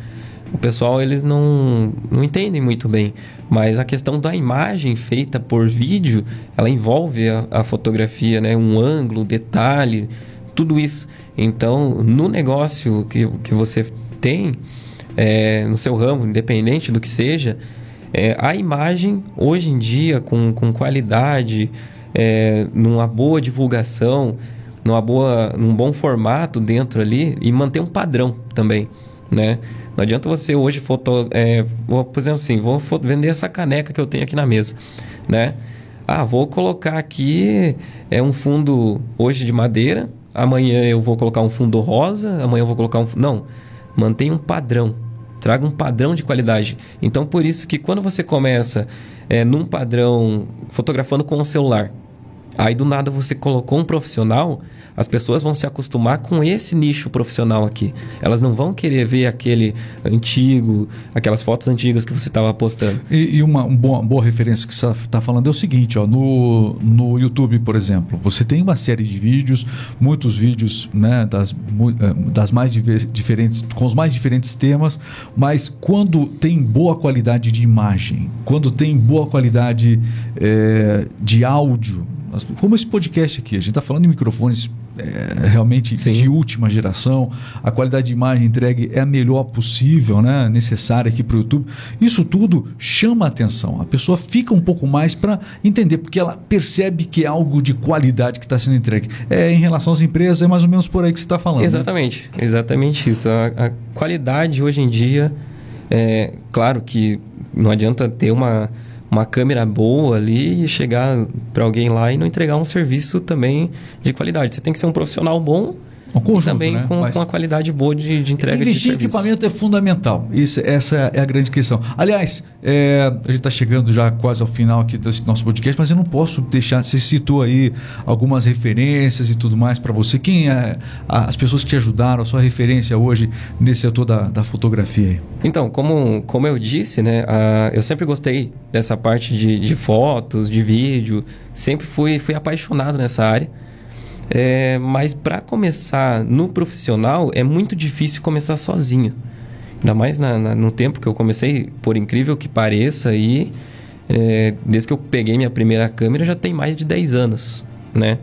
o pessoal eles não, não entendem muito bem. Mas a questão da imagem feita por vídeo, ela envolve a, a fotografia, né? Um ângulo, detalhe, tudo isso. Então, no negócio que, que você tem, é, no seu ramo, independente do que seja, é, a imagem, hoje em dia, com, com qualidade, é, numa boa divulgação, numa boa, num bom formato dentro ali e manter um padrão também, né? Não adianta você hoje foto, é, vou, por exemplo assim, vou vender essa caneca que eu tenho aqui na mesa, né? Ah, vou colocar aqui é um fundo hoje de madeira, amanhã eu vou colocar um fundo rosa, amanhã eu vou colocar um não, mantenha um padrão, traga um padrão de qualidade. Então, por isso que quando você começa é, num padrão fotografando com o celular, aí do nada você colocou um profissional, as pessoas vão se acostumar com esse nicho profissional aqui. Elas não vão querer ver aquele antigo, aquelas fotos antigas que você estava postando. E, e uma, boa, boa, referência que você está falando é o seguinte: ó, no, no YouTube, por exemplo, você tem uma série de vídeos, muitos vídeos né, das, eh, das mais diferentes, com os mais diferentes temas, mas quando tem boa qualidade de imagem, quando tem boa qualidade é, de áudio, como esse podcast aqui, a gente está falando de microfones é, realmente Sim. de última geração, a qualidade de imagem entregue é a melhor possível, né? necessária aqui para o YouTube. Isso tudo chama a atenção. A pessoa fica um pouco mais para entender, porque ela percebe que é algo de qualidade que está sendo entregue. É, em relação às empresas, é mais ou menos por aí que você está falando. Né? Exatamente, né? exatamente isso. A, a, qualidade hoje em dia, é claro que não adianta ter uma uma câmera boa ali e chegar para alguém lá e não entregar um serviço também de qualidade. Você tem que ser um profissional bom um conjunto, também né? com, com uma qualidade boa de, de entrega investir de em equipamento é fundamental. Isso, essa é a grande questão. Aliás, é, a gente está chegando já quase ao final aqui desse nosso podcast, mas eu não posso deixar. Você citou aí algumas referências e tudo mais para você. Quem é as pessoas que te ajudaram, a sua referência hoje nesse setor da, da fotografia? Aí? Então, como, como eu disse, né, a, eu sempre gostei dessa parte de, de fotos, de vídeo, sempre fui, fui apaixonado nessa área. É, mas para começar no profissional é muito difícil começar sozinho. Ainda mais na, na, no tempo que eu comecei, por incrível que pareça, aí, é, desde que eu peguei minha primeira câmera já tem mais de 10 anos, né?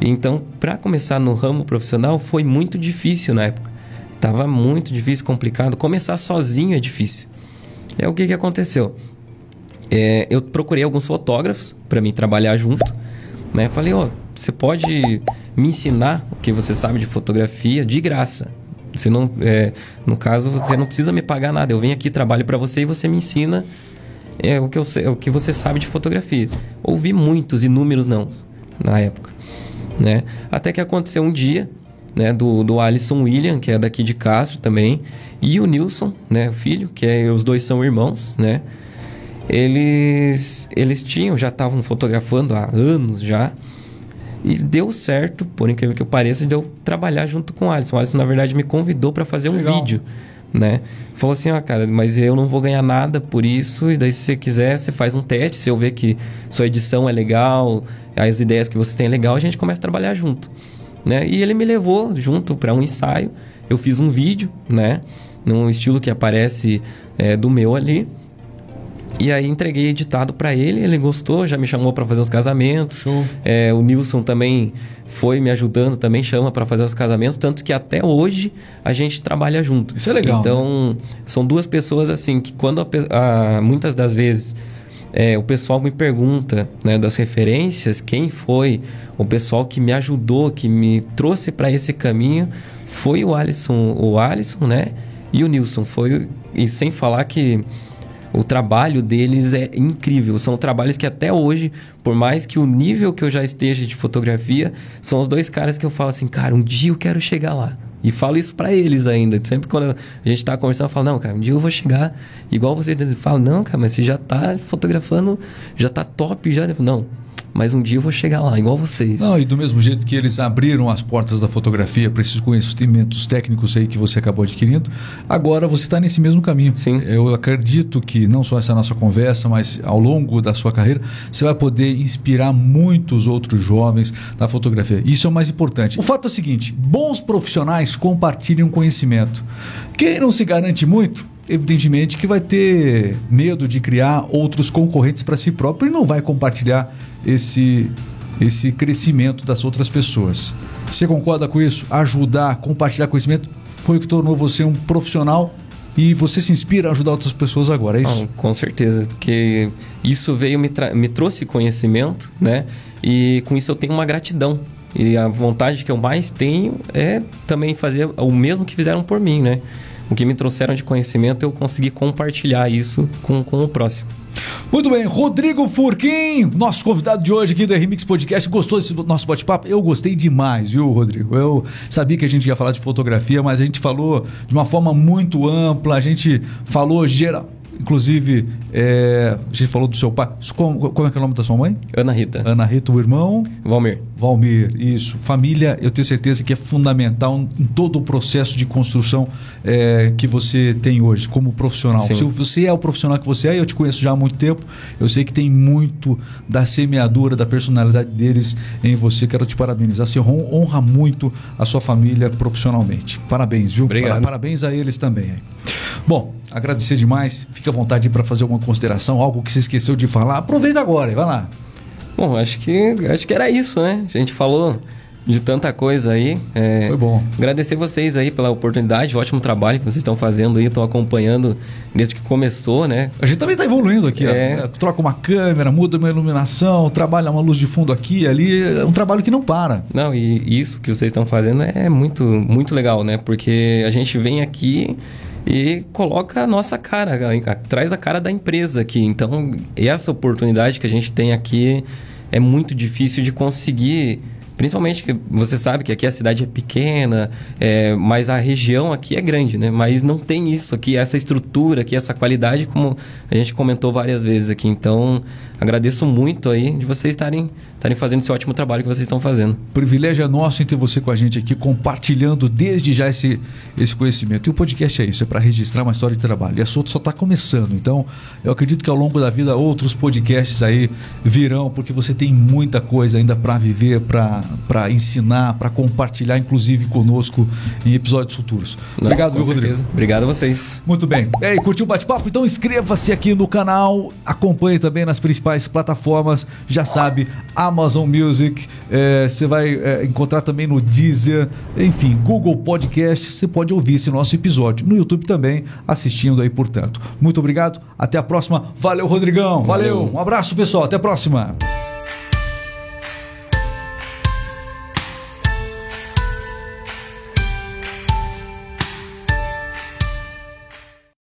Então, para começar no ramo profissional foi muito difícil na época. Tava muito difícil, complicado. Começar sozinho é difícil. É o que, que aconteceu. é, eu procurei alguns fotógrafos para mim trabalhar junto. Né? Falei, ó, você pode me ensinar o que você sabe de fotografia de graça. Você não, é, no caso, você não precisa me pagar nada. Eu venho aqui, trabalho para você e você me ensina é, o, que eu, o que você sabe de fotografia. Ouvi muitos, inúmeros não na época. Né? Até que aconteceu um dia né, do, do Alisson William, que é daqui de Castro também, e o Nilson, né, o filho, que é, os dois são irmãos, né? Eles, eles tinham, já estavam fotografando há anos já. E deu certo, por incrível que eu pareça, de eu trabalhar junto com o Alisson. O Alisson, na verdade, me convidou para fazer um Legal. vídeo, né? Falou assim, ó, ah, cara, mas eu não vou ganhar nada por isso. E daí, se você quiser, você faz um teste. Se eu ver que sua edição é legal, as ideias que você tem é legal, a gente começa a trabalhar junto, né? E ele me levou junto para um ensaio. Eu fiz um vídeo, né? Num estilo que aparece é, do meu ali. E aí entreguei editado para ele, ele gostou, já me chamou para fazer os casamentos. É, o Nilson também foi me ajudando, também chama para fazer os casamentos, tanto que até hoje a gente trabalha junto. Isso é legal. Então, né? são duas pessoas assim que quando a, a, muitas das vezes é, o pessoal me pergunta né, das referências, quem foi o pessoal que me ajudou, que me trouxe para esse caminho, foi o Alisson, o Alisson, né? E o Nilson foi e sem falar que o trabalho deles é incrível. São trabalhos que até hoje, por mais que o nível que eu já esteja de fotografia, são os dois caras que eu falo assim, cara, um dia eu quero chegar lá. E falo isso para eles ainda. Sempre quando a gente tá conversando, eu falo, não, cara, um dia eu vou chegar igual vocês. Falam, não, cara, mas você já tá fotografando, já tá top, já. Não, mas um dia eu vou chegar lá, igual vocês. Não, e do mesmo jeito que eles abriram as portas da fotografia para esses conhecimentos técnicos aí que você acabou adquirindo, agora você está nesse mesmo caminho. Sim. Eu acredito que não só essa nossa conversa, mas ao longo da sua carreira, você vai poder inspirar muitos outros jovens na fotografia. Isso é o mais importante. O fato é o seguinte: bons profissionais compartilham conhecimento. Quem não se garante muito, evidentemente que vai ter medo de criar outros concorrentes para si próprio e não vai compartilhar esse esse crescimento das outras pessoas. Você concorda com isso? Ajudar, compartilhar conhecimento foi o que tornou você um profissional e você se inspira a ajudar outras pessoas agora, é isso? com certeza, porque isso veio me, me trouxe conhecimento, né? E com isso eu tenho uma gratidão. E a vontade que eu mais tenho é também fazer o mesmo que fizeram por mim, né? O que me trouxeram de conhecimento, eu consegui compartilhar isso com, com o próximo. Muito bem, Rodrigo Furquim, nosso convidado de hoje aqui do Remix Podcast. Gostou desse nosso bate-papo? Eu gostei demais, viu, Rodrigo? Eu sabia que a gente ia falar de fotografia, mas a gente falou de uma forma muito ampla, a gente falou geral Inclusive, é, a gente falou do seu pai. Como, como, é que é o nome da sua mãe? Ana Rita. Ana Rita, o irmão? Valmir. Valmir, isso. Família, eu tenho certeza que é fundamental em todo o processo de construção é, que você tem hoje, como profissional. Sim. Se você é o profissional que você é, eu te conheço já há muito tempo, eu sei que tem muito da semeadura, da personalidade deles em você. Quero te parabenizar. Você honra muito a sua família profissionalmente. Parabéns, viu? Obrigado. Parabéns a eles também. Bom, agradecer demais. Fique à vontade para fazer alguma consideração, algo que você esqueceu de falar. Aproveita agora, vai lá. Bom, acho que acho que era isso, né? A gente falou de tanta coisa aí. É, Foi bom. Agradecer vocês aí pela oportunidade, o ótimo trabalho que vocês estão fazendo aí, estão acompanhando desde que começou, né? A gente também está evoluindo aqui, é. troca uma câmera, muda uma iluminação, trabalha uma luz de fundo aqui, ali, é um trabalho que não para. Não, e isso que vocês estão fazendo é muito, muito legal, né? Porque a gente vem aqui e coloca a nossa cara, traz a cara da empresa aqui. Então, essa oportunidade que a gente tem aqui é muito difícil de conseguir. Principalmente que você sabe que aqui a cidade é pequena, é, mas a região aqui é grande, né? Mas não tem isso aqui, essa estrutura aqui, essa qualidade, como a gente comentou várias vezes aqui. Então, agradeço muito aí de vocês estarem estarem fazendo esse ótimo trabalho que vocês estão fazendo. Privilégio é nosso em ter você com a gente aqui, compartilhando desde já esse, esse conhecimento. E o podcast é isso, é para registrar uma história de trabalho. E a sua só está começando. Então, eu acredito que ao longo da vida outros podcasts aí virão, porque você tem muita coisa ainda para viver, para para ensinar, para compartilhar, inclusive conosco em episódios futuros. Não, Obrigado, com Rodrigo. Obrigado a vocês. Muito bem. E aí, curtiu o bate-papo? Então inscreva-se aqui no canal, acompanhe também nas principais plataformas, já sabe, Amazon Music, eh, você vai eh, encontrar também no Deezer, enfim, Google Podcast, você pode ouvir esse nosso episódio. No YouTube também, assistindo aí, portanto. Muito obrigado, até a próxima. Valeu, Rodrigão. Valeu. Valeu. Um abraço, pessoal. Até a próxima.